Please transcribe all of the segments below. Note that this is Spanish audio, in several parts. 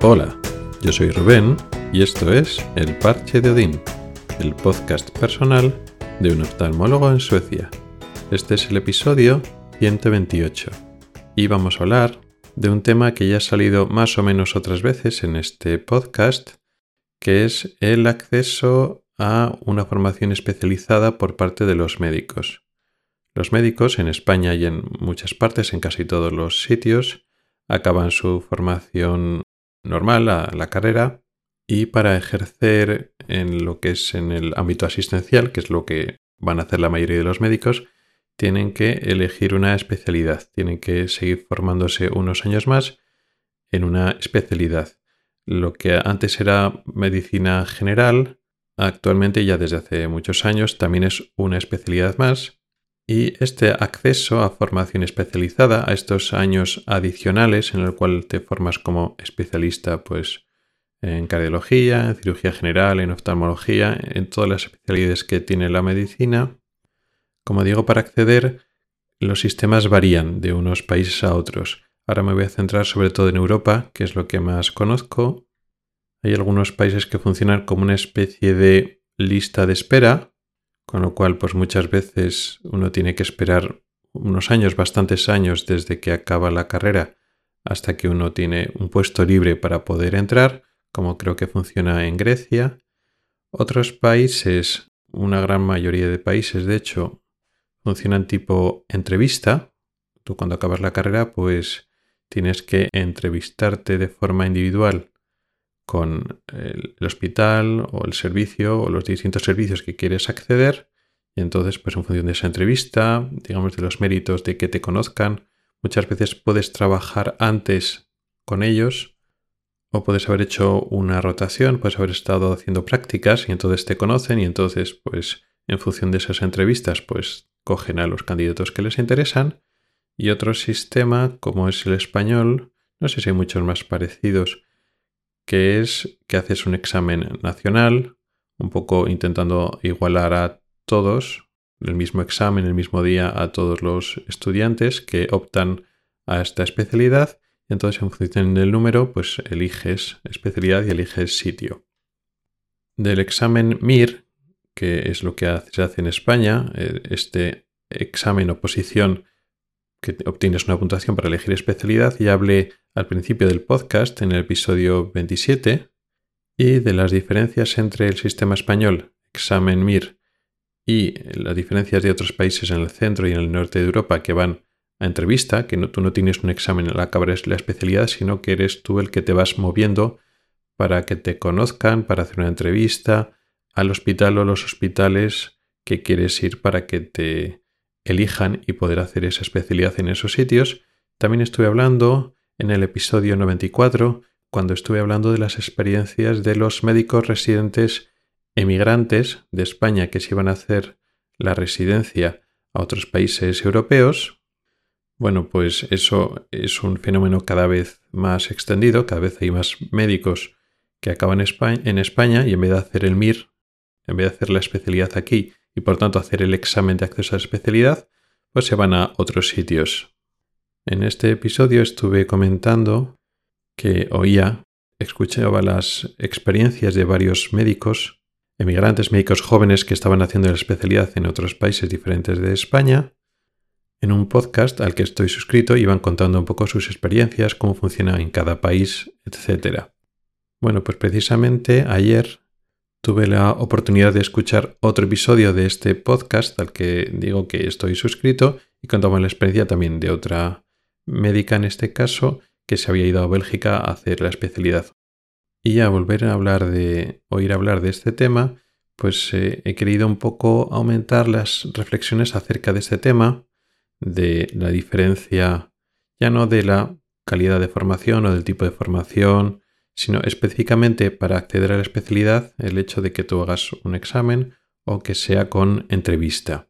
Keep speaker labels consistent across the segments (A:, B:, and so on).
A: Hola, yo soy Rubén y esto es El Parche de Odín, el podcast personal de un oftalmólogo en Suecia. Este es el episodio 128 y vamos a hablar de un tema que ya ha salido más o menos otras veces en este podcast, que es el acceso a una formación especializada por parte de los médicos. Los médicos en España y en muchas partes, en casi todos los sitios, acaban su formación normal, la, la carrera, y para ejercer en lo que es en el ámbito asistencial, que es lo que van a hacer la mayoría de los médicos, tienen que elegir una especialidad, tienen que seguir formándose unos años más en una especialidad. Lo que antes era medicina general, actualmente ya desde hace muchos años también es una especialidad más y este acceso a formación especializada, a estos años adicionales en el cual te formas como especialista pues en cardiología, en cirugía general, en oftalmología, en todas las especialidades que tiene la medicina. Como digo, para acceder los sistemas varían de unos países a otros. Ahora me voy a centrar sobre todo en Europa, que es lo que más conozco. Hay algunos países que funcionan como una especie de lista de espera, con lo cual pues muchas veces uno tiene que esperar unos años, bastantes años desde que acaba la carrera hasta que uno tiene un puesto libre para poder entrar, como creo que funciona en Grecia. Otros países, una gran mayoría de países de hecho, funcionan tipo entrevista. Tú cuando acabas la carrera pues tienes que entrevistarte de forma individual con el, hospital o el servicio o los distintos servicios que quieres acceder. Y entonces, pues en función de esa entrevista, digamos de los méritos de que te conozcan, muchas veces puedes trabajar antes con ellos o puedes haber hecho una rotación, puedes haber estado haciendo prácticas y entonces te conocen y entonces, pues en función de esas entrevistas, pues cogen a los candidatos que les interesan. Y otro sistema, como es el español, no sé si hay muchos más parecidos, que es que haces un examen nacional, un poco intentando igualar a todos, el mismo examen, el mismo día a todos los estudiantes que optan a esta especialidad. Y entonces, en función del número, pues eliges especialidad y eliges sitio. Del examen MIR, que es lo que se hace en España, eh, este examen o posición que obtienes una puntuación para elegir especialidad, ya hablé al principio del podcast, en el episodio 27, y de las diferencias entre el sistema español, examen MIR, y las diferencias de otros países en el centro y en el norte de Europa que van a entrevista, que no, tú no tienes un examen al acabar la especialidad, sino que eres tú el que te vas moviendo para que te conozcan, para hacer una entrevista al hospital o los hospitales que quieres ir para que te elijan y poder hacer esa especialidad en esos sitios. También estuve hablando en el episodio 94 cuando estuve hablando de las experiencias de los médicos residentes emigrantes de España que se iban a hacer la residencia a otros países europeos. Bueno, pues eso es un fenómeno cada vez más extendido, cada vez hay más médicos que acaban en España y en vez de hacer el MIR, en vez de hacer la especialidad aquí y por tanto hacer el examen de acceso a la especialidad, pues se van a otros sitios. En este episodio estuve comentando que oía, escuchaba las experiencias de varios médicos, emigrantes médicos jóvenes que estaban haciendo la especialidad en otros países diferentes de España. En un podcast al que estoy suscrito iban contando un poco sus experiencias, cómo funciona en cada país, etc. Bueno, pues precisamente ayer tuve la oportunidad de escuchar otro episodio de este podcast al que digo que estoy suscrito y contaba la experiencia también de otra médica en este caso, que se había ido a Bélgica a hacer la especialidad. Y a volver a hablar de, oír hablar de este tema, pues eh, he querido un poco aumentar las reflexiones acerca de este tema, de la diferencia ya no de la calidad de formación o del tipo de formación, sino específicamente para acceder a la especialidad el hecho de que tú hagas un examen o que sea con entrevista.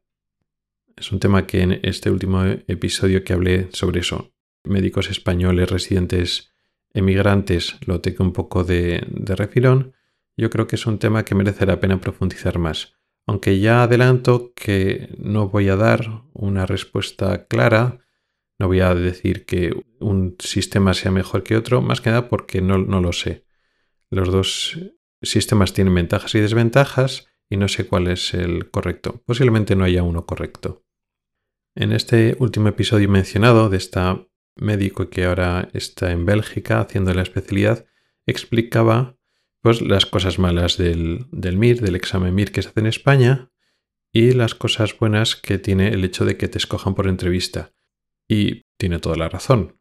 A: Es un tema que en este último episodio que hablé sobre eso, médicos españoles residentes emigrantes, lo tengo un poco de, de refilón, yo creo que es un tema que merece la pena profundizar más. Aunque ya adelanto que no voy a dar una respuesta clara No voy a decir que un sistema sea mejor que otro, más que nada porque no, no lo sé. Los dos sistemas tienen ventajas y desventajas y no sé cuál es el correcto. Posiblemente no haya uno correcto. En este último episodio mencionado de esta médico que ahora está en Bélgica haciendo la especialidad, explicaba pues, las cosas malas del, del MIR, del examen MIR que se hace en España, y las cosas buenas que tiene el hecho de que te escojan por entrevista. Y tiene toda la razón.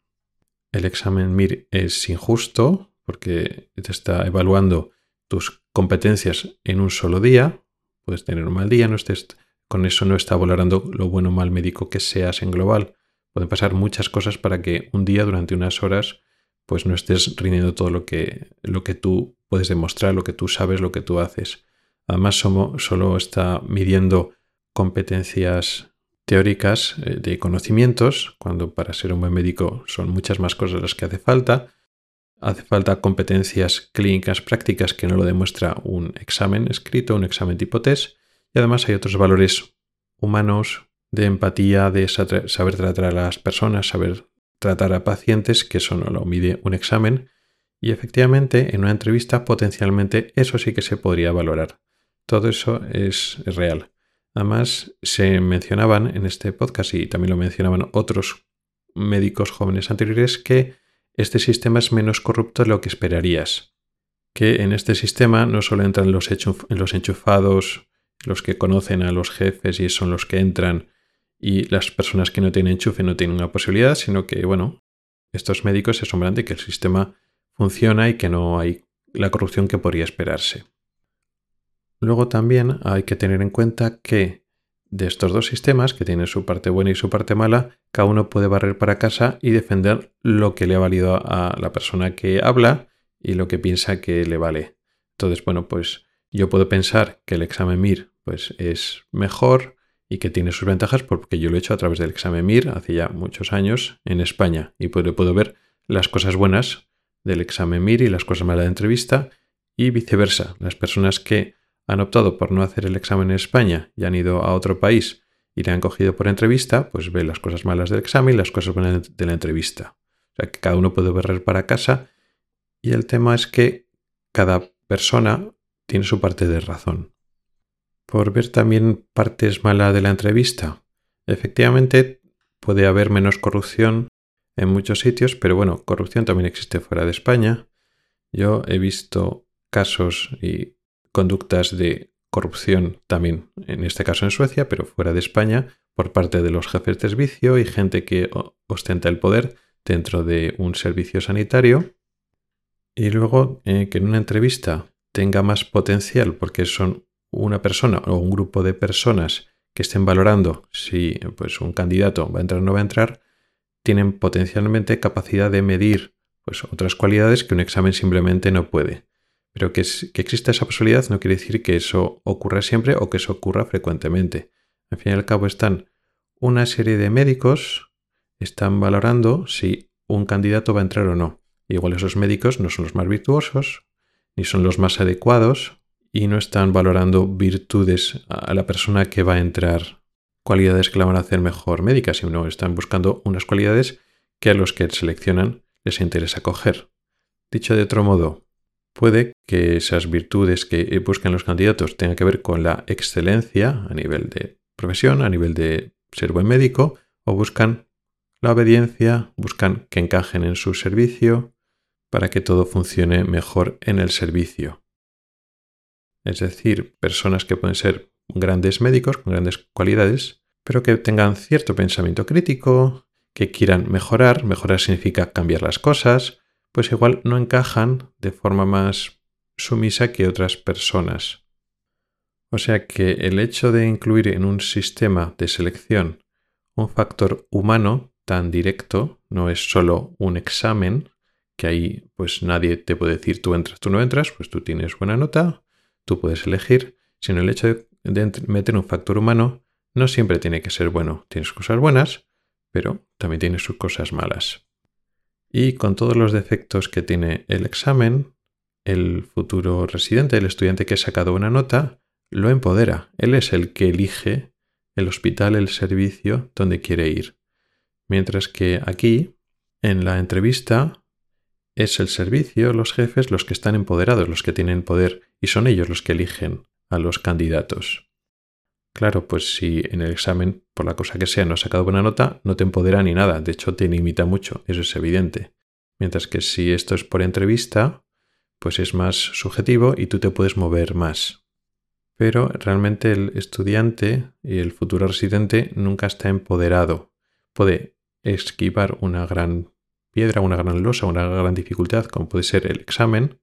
A: El examen MIR es injusto porque te está evaluando tus competencias en un solo día. Puedes tener un mal día, no estés, con eso no está valorando lo bueno o mal médico que seas en global. Pueden pasar muchas cosas para que un día, durante unas horas, pues no estés rindiendo todo lo que, lo que tú puedes demostrar, lo que tú sabes, lo que tú haces. Además, solo está midiendo competencias teóricas eh, de conocimientos, cuando para ser un buen médico son muchas más cosas las que hace falta. Hace falta competencias clínicas prácticas que no lo demuestra un examen escrito, un examen tipo test. Y además hay otros valores humanos de empatía, de saber tratar a las personas, saber tratar a pacientes, que eso no lo mide un examen. Y efectivamente, en una entrevista potencialmente eso sí que se podría valorar. Todo eso es, real. Además, se mencionaban en este podcast y también lo mencionaban otros médicos jóvenes anteriores que este sistema es menos corrupto de lo que esperarías. Que en este sistema no solo entran los, enchufados, los que conocen a los jefes y son los que entran y las personas que no tienen enchufe no tienen una posibilidad, sino que, bueno, estos médicos se asombran de que el sistema funciona y que no hay la corrupción que podría esperarse. Luego también hay que tener en cuenta que de estos dos sistemas, que tienen su parte buena y su parte mala, cada uno puede barrer para casa y defender lo que le ha valido a la persona que habla y lo que piensa que le vale. Entonces, bueno, pues yo puedo pensar que el examen MIR pues, es mejor y que tiene sus ventajas porque yo lo he hecho a través del examen MIR hace ya muchos años en España y puedo, puedo ver las cosas buenas del examen MIR y las cosas malas de entrevista y viceversa. Las personas que han optado por no hacer el examen en España y han ido a otro país y le han cogido por entrevista, pues ve las cosas malas del examen y las cosas buenas de la entrevista. O sea que cada uno puede barrer para casa y el tema es que cada persona tiene su parte de razón. Por ver también partes malas de la entrevista. Efectivamente, puede haber menos corrupción en muchos sitios, pero bueno, corrupción también existe fuera de España. Yo he visto casos y conductas de corrupción también, en este caso en Suecia, pero fuera de España, por parte de los jefes de servicio y gente que ostenta el poder dentro de un servicio sanitario. Y luego eh, que en una entrevista tenga más potencial porque son una persona o un grupo de personas que estén valorando si pues, un candidato va a entrar o no va a entrar, tienen potencialmente capacidad de medir pues, otras cualidades que un examen simplemente no puede. Pero que, que exista esa posibilidad no quiere decir que eso ocurra siempre o que eso ocurra frecuentemente. Al fin y al cabo están una serie de médicos, están valorando si un candidato va a entrar o no. Igual esos médicos no son los más virtuosos, ni son los más adecuados, y no están valorando virtudes a la persona que va a entrar, cualidades que la van a hacer mejor médica, sino están buscando unas cualidades que a los que seleccionan les interesa coger. Dicho de otro modo, Puede que esas virtudes que buscan los candidatos tengan que ver con la excelencia a nivel de profesión, a nivel de ser buen médico, o buscan la obediencia, buscan que encajen en su servicio para que todo funcione mejor en el servicio. Es decir, personas que pueden ser grandes médicos con grandes cualidades, pero que tengan cierto pensamiento crítico, que quieran mejorar, mejorar significa cambiar las cosas, pues igual no encajan de forma más sumisa que otras personas. O sea que el hecho de incluir en un sistema de selección un factor humano tan directo, no es solo un examen, que ahí pues nadie te puede decir tú entras, tú no entras, pues tú tienes buena nota, tú puedes elegir, sino el hecho de, meter un factor humano no siempre tiene que ser bueno. Tienes cosas buenas, pero también tiene sus cosas malas. Y con todos los defectos que tiene el examen, el futuro residente, el estudiante que ha sacado una nota, lo empodera. Él es el que elige el hospital, el servicio donde quiere ir. Mientras que aquí, en la entrevista, es el servicio, los jefes, los que están empoderados, los que tienen poder, y son ellos los que eligen a los candidatos. Claro, pues si en el examen, por la cosa que sea, no has sacado buena nota, no te empodera ni nada, de hecho te limita mucho, eso es evidente. Mientras que si esto es por entrevista, pues es más subjetivo y tú te puedes mover más. Pero realmente el estudiante y el futuro residente nunca está empoderado. Puede esquivar una gran piedra, una gran losa, una gran dificultad, como puede ser el examen,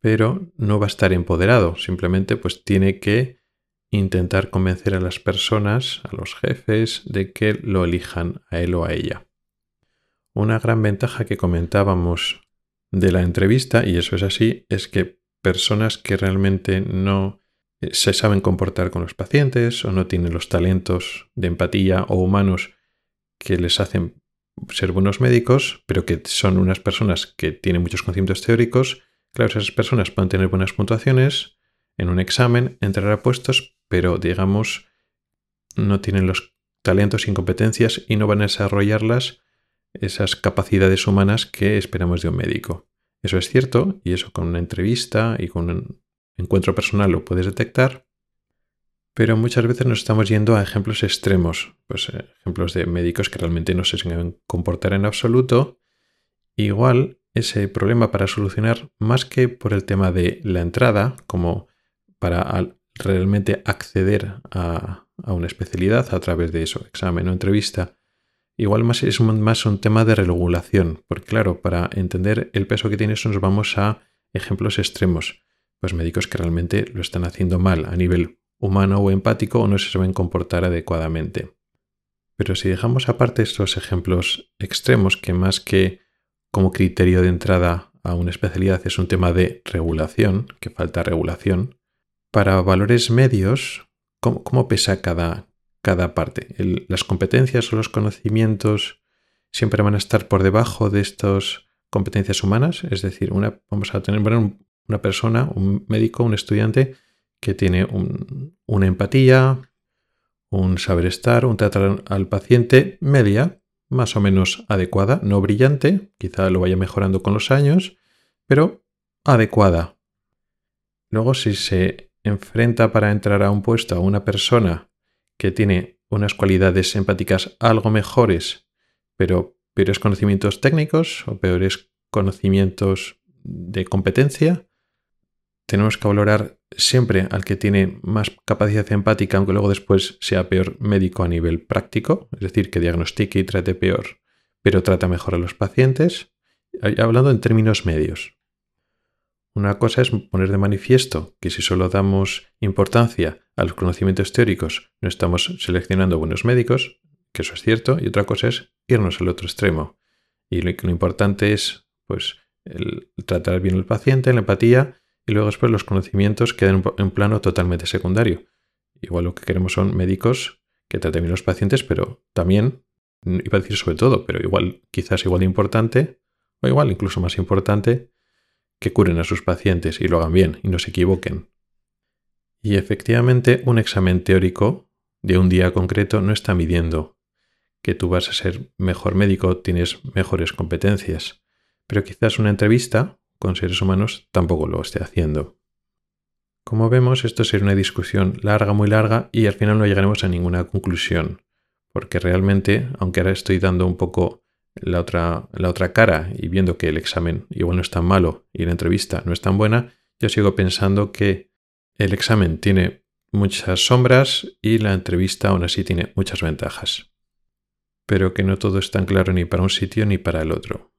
A: pero no va a estar empoderado. Simplemente pues tiene que intentar convencer a las personas, a los jefes, de que lo elijan a él o a ella. Una gran ventaja que comentábamos de la entrevista, y eso es así, es que personas que realmente no eh, se saben comportar con los pacientes o no tienen los talentos de empatía o humanos que les hacen ser buenos médicos, pero que son unas personas que tienen muchos conocimientos teóricos, claro, esas personas pueden tener buenas puntuaciones en un examen, entrar a puestos, pero digamos no tienen los talentos y competencias y no van a desarrollarlas esas capacidades humanas que esperamos de un médico. Eso es cierto y eso con una entrevista y con un encuentro personal lo puedes detectar, pero muchas veces nos estamos yendo a ejemplos extremos, pues eh, ejemplos de médicos que realmente no se saben comportar en absoluto. Igual ese problema para solucionar más que por el tema de la entrada, como para realmente acceder a, a una especialidad a través de eso, examen o entrevista, Igual más es más un tema de regulación, porque claro, para entender el peso que tiene eso nos vamos a ejemplos extremos. Pues médicos que realmente lo están haciendo mal a nivel humano o empático o no se saben comportar adecuadamente. Pero si dejamos aparte estos ejemplos extremos, que más que como criterio de entrada a una especialidad es un tema de regulación, que falta regulación, para valores medios, ¿cómo, pesa cada, cada parte. las competencias o los conocimientos siempre van a estar por debajo de estas competencias humanas. Es decir, una, vamos a tener una persona, un médico, un estudiante que tiene una empatía, un saber estar, un tratar al paciente media, más o menos adecuada, no brillante, quizá lo vaya mejorando con los años, pero adecuada. Luego, si se enfrenta para entrar a un puesto a una persona que tiene unas cualidades empáticas algo mejores, pero peores conocimientos técnicos o peores conocimientos de competencia, tenemos que valorar siempre al que tiene más capacidad empática, aunque luego después sea peor médico a nivel práctico, es decir, que diagnostique y trate peor, pero trata mejor a los pacientes, hablando en términos medios. Una cosa es poner de manifiesto que si solo damos importancia a los conocimientos teóricos no estamos seleccionando buenos médicos, que eso es cierto, y otra cosa es irnos al otro extremo. Y lo, importante es pues el tratar bien al paciente, la empatía, y luego después los conocimientos quedan en plano totalmente secundario. Igual lo que queremos son médicos que traten bien los pacientes, pero también, iba a decir sobre todo, pero igual, quizás igual de importante, o igual incluso más importante, que curen a sus pacientes y lo hagan bien y no se equivoquen. Y efectivamente un examen teórico de un día concreto no está midiendo que tú vas a ser mejor médico, tienes mejores competencias, pero quizás una entrevista con seres humanos tampoco lo esté haciendo. Como vemos, esto será una discusión larga, muy larga, y al final no llegaremos a ninguna conclusión, porque realmente, aunque ahora estoy dando un poco la otra, la otra cara y viendo que el examen igual no es tan malo y la entrevista no es tan buena, yo sigo pensando que el examen tiene muchas sombras y la entrevista aún así tiene muchas ventajas. Pero que no todo es tan claro ni para un sitio ni para el otro.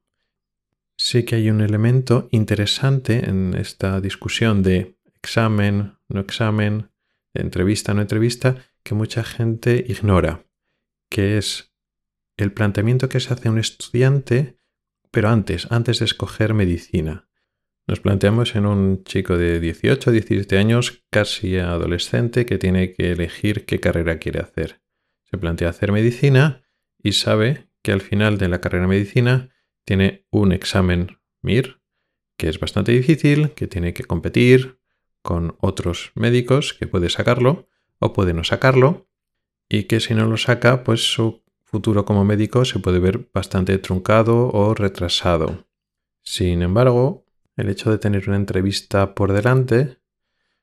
A: Sí que hay un elemento interesante en esta discusión de examen, no examen, entrevista, no entrevista, que mucha gente ignora, que es el planteamiento que se hace a un estudiante, pero antes, antes de escoger medicina. Nos planteamos en un chico de 18 o 17 años, casi adolescente, que tiene que elegir qué carrera quiere hacer. Se plantea hacer medicina y sabe que al final de la carrera de medicina tiene un examen MIR, que es bastante difícil, que tiene que competir con otros médicos, que puede sacarlo o puede no sacarlo, y que si no lo saca, pues su futuro como médico se puede ver bastante truncado o retrasado. Sin embargo, el hecho de tener una entrevista por delante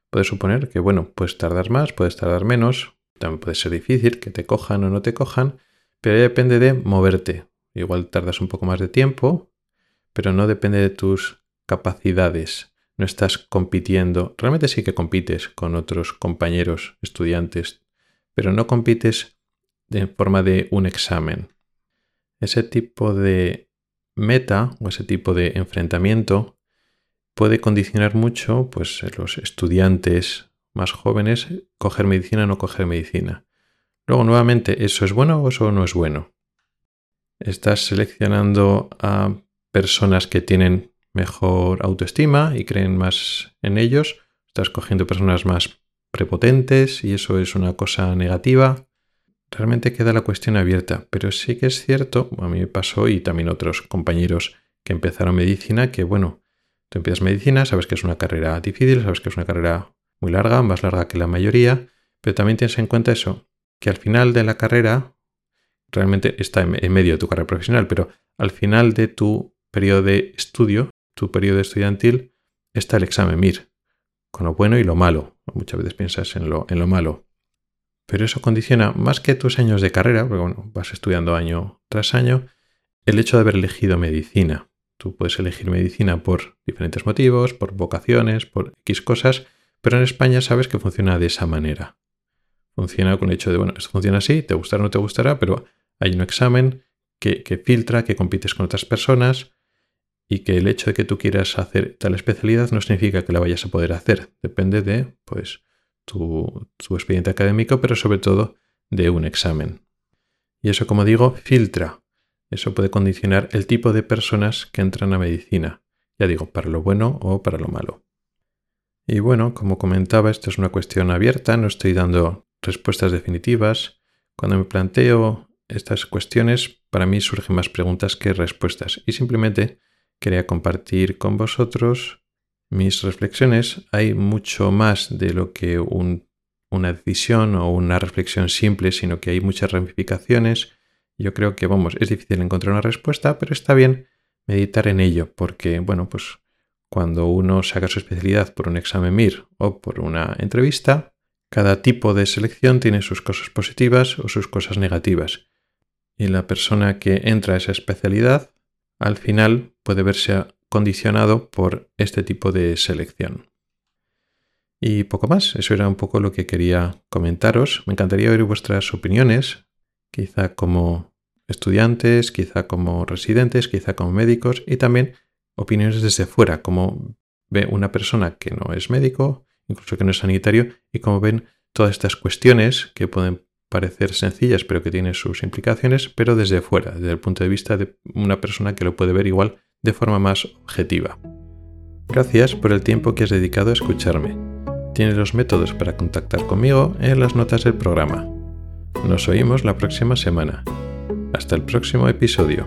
A: puede suponer que, bueno, puedes tardar más, puedes tardar menos, también puede ser difícil que te cojan o no te cojan, pero depende de moverte. Igual tardas un poco más de tiempo, pero no depende de tus capacidades. No estás compitiendo. Realmente sí que compites con otros compañeros, estudiantes, pero no compites en forma de un examen. Ese tipo de meta o ese tipo de enfrentamiento puede condicionar mucho pues, los estudiantes más jóvenes coger medicina o no coger medicina. Luego, nuevamente, ¿eso es bueno o eso no es bueno? Estás seleccionando a personas que tienen mejor autoestima y creen más en ellos. Estás cogiendo personas más prepotentes y eso es una cosa negativa. Realmente queda la cuestión abierta, pero sí que es cierto, a mí me pasó y también otros compañeros que empezaron medicina, que bueno, tú empiezas medicina, sabes que es una carrera difícil, sabes que es una carrera muy larga, más larga que la mayoría, pero también tienes en cuenta eso, que al final de la carrera, realmente está en medio de tu carrera profesional, pero al final de tu periodo de estudio, tu periodo estudiantil, está el examen MIR, con lo bueno y lo malo. Muchas veces piensas en lo, en lo malo. Pero eso condiciona más que tus años de carrera, porque bueno, vas estudiando año tras año, el hecho de haber elegido medicina. Tú puedes elegir medicina por diferentes motivos, por vocaciones, por X cosas, pero en España sabes que funciona de esa manera. Funciona con el hecho de, bueno, esto funciona así, te gustará o no te gustará, pero hay un examen que, que filtra, que compites con otras personas y que el hecho de que tú quieras hacer tal especialidad no significa que la vayas a poder hacer. Depende de, pues, tu, expediente académico, pero sobre todo de un examen. Y eso, como digo, filtra. Eso puede condicionar el tipo de personas que entran a medicina. Ya digo, para lo bueno o para lo malo. Y bueno, como comentaba, esto es una cuestión abierta, no estoy dando respuestas definitivas. Cuando me planteo estas cuestiones, para mí surgen más preguntas que respuestas. Y simplemente quería compartir con vosotros mis reflexiones hay mucho más de lo que una decisión o una reflexión simple, sino que hay muchas ramificaciones. Yo creo que, vamos, es difícil encontrar una respuesta, pero está bien meditar en ello, porque, bueno, pues cuando uno saca su especialidad por un examen MIR o por una entrevista, cada tipo de selección tiene sus cosas positivas o sus cosas negativas. Y la persona que entra a esa especialidad, al final puede verse condicionado por este tipo de selección. Y poco más, eso era un poco lo que quería comentaros. Me encantaría oír vuestras opiniones, quizá como estudiantes, quizá como residentes, quizá como médicos y también opiniones desde fuera, como ve una persona que no es médico, incluso que no es sanitario, y cómo ven todas estas cuestiones que pueden parecer sencillas pero que tienen sus implicaciones, pero desde fuera, desde el punto de vista de una persona que lo puede ver igual de forma más objetiva. Gracias por el tiempo que has dedicado a escucharme. Tienes los métodos para contactar conmigo en las notas del programa. Nos oímos la próxima semana. Hasta el próximo episodio.